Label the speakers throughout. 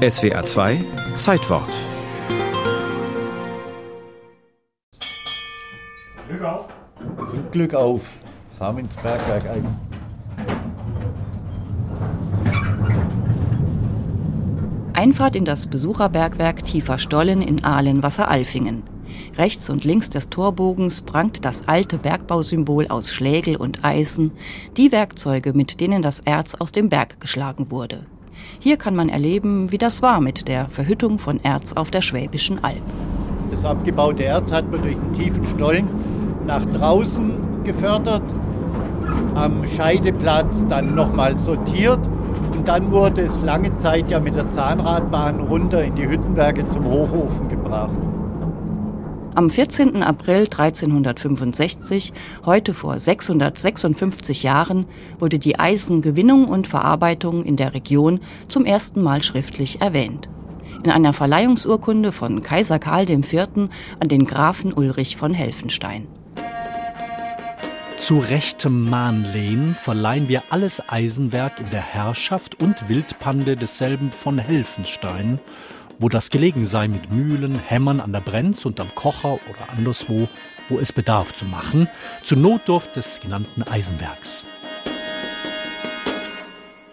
Speaker 1: SWA 2 Zeitwort.
Speaker 2: Glück auf.
Speaker 3: Glück auf. Fahren ins Bergwerk ein.
Speaker 4: Einfahrt in das Besucherbergwerk Tiefer Stollen in Ahlen-Wasseralfingen. Rechts und links des Torbogens prangt das alte Bergbausymbol aus Schlägel und Eisen, die Werkzeuge, mit denen das Erz aus dem Berg geschlagen wurde. Hier kann man erleben, wie das war mit der Verhüttung von Erz auf der Schwäbischen Alb.
Speaker 3: Das abgebaute Erz hat man durch den tiefen Stollen nach draußen gefördert, am Scheideplatz dann nochmal sortiert und dann wurde es lange Zeit ja mit der Zahnradbahn runter in die Hüttenwerke zum Hochofen gebracht.
Speaker 4: Am 14. April 1365, heute vor 656 Jahren, wurde die Eisengewinnung und Verarbeitung in der Region zum ersten Mal schriftlich erwähnt. In einer Verleihungsurkunde von Kaiser Karl IV. an den Grafen Ulrich von Helfenstein.
Speaker 5: Zu rechtem Mahnlehn verleihen wir alles Eisenwerk in der Herrschaft und Wildpande desselben von Helfenstein wo das gelegen sei mit Mühlen, Hämmern an der Brenz und am Kocher oder anderswo, wo es bedarf zu machen, zur Notdurft des genannten Eisenwerks.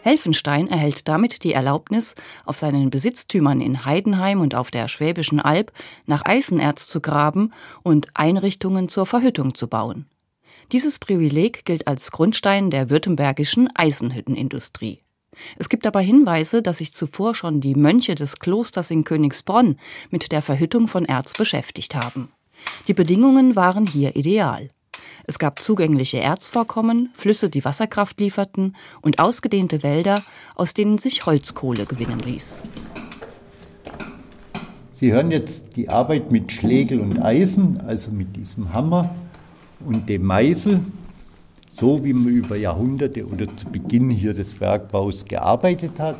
Speaker 4: Helfenstein erhält damit die Erlaubnis, auf seinen Besitztümern in Heidenheim und auf der Schwäbischen Alb nach Eisenerz zu graben und Einrichtungen zur Verhüttung zu bauen. Dieses Privileg gilt als Grundstein der württembergischen Eisenhüttenindustrie. Es gibt aber Hinweise, dass sich zuvor schon die Mönche des Klosters in Königsbronn mit der Verhüttung von Erz beschäftigt haben. Die Bedingungen waren hier ideal. Es gab zugängliche Erzvorkommen, Flüsse, die Wasserkraft lieferten und ausgedehnte Wälder, aus denen sich Holzkohle gewinnen ließ.
Speaker 3: Sie hören jetzt die Arbeit mit Schlegel und Eisen, also mit diesem Hammer und dem Meißel so wie man über Jahrhunderte oder zu Beginn hier des Bergbaus gearbeitet hat.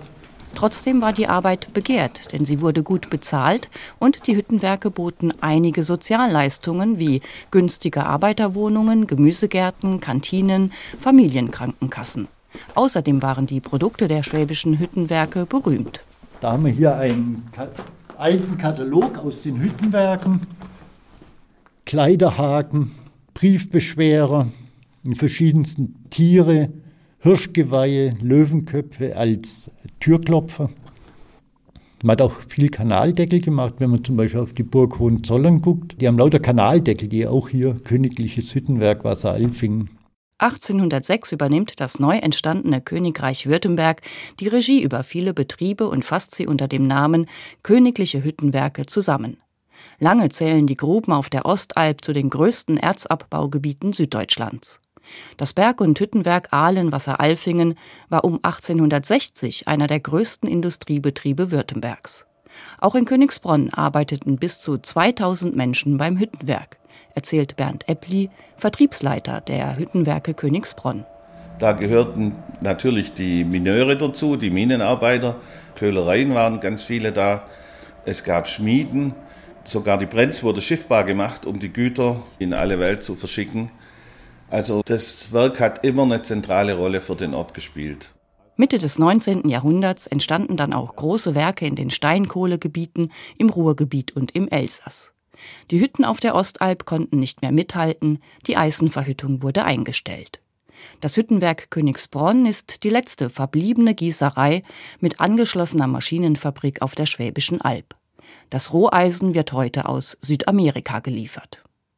Speaker 4: Trotzdem war die Arbeit begehrt, denn sie wurde gut bezahlt und die Hüttenwerke boten einige Sozialleistungen wie günstige Arbeiterwohnungen, Gemüsegärten, Kantinen, Familienkrankenkassen. Außerdem waren die Produkte der schwäbischen Hüttenwerke berühmt.
Speaker 3: Da haben wir hier einen alten Katalog aus den Hüttenwerken, Kleiderhaken, Briefbeschwerer, verschiedensten Tiere, Hirschgeweihe, Löwenköpfe als Türklopfer. Man hat auch viel Kanaldeckel gemacht, wenn man zum Beispiel auf die Burg Hohenzollern guckt. Die haben lauter Kanaldeckel, die auch hier königliches Hüttenwerk Wasseralfingen.
Speaker 4: 1806 übernimmt das neu entstandene Königreich Württemberg die Regie über viele Betriebe und fasst sie unter dem Namen Königliche Hüttenwerke zusammen. Lange zählen die Gruben auf der Ostalb zu den größten Erzabbaugebieten Süddeutschlands. Das Berg- und Hüttenwerk Ahlen-Wasser-Alfingen war um 1860 einer der größten Industriebetriebe Württembergs. Auch in Königsbronn arbeiteten bis zu 2000 Menschen beim Hüttenwerk, erzählt Bernd Eppli, Vertriebsleiter der Hüttenwerke Königsbronn.
Speaker 6: Da gehörten natürlich die Mineure dazu, die Minenarbeiter, Köhlereien waren ganz viele da. Es gab Schmieden, sogar die Brenz wurde schiffbar gemacht, um die Güter in alle Welt zu verschicken. Also das Werk hat immer eine zentrale Rolle für den Ort gespielt.
Speaker 4: Mitte des 19. Jahrhunderts entstanden dann auch große Werke in den Steinkohlegebieten, im Ruhrgebiet und im Elsass. Die Hütten auf der Ostalb konnten nicht mehr mithalten, die Eisenverhüttung wurde eingestellt. Das Hüttenwerk Königsbronn ist die letzte verbliebene Gießerei mit angeschlossener Maschinenfabrik auf der Schwäbischen Alb. Das Roheisen wird heute aus Südamerika geliefert.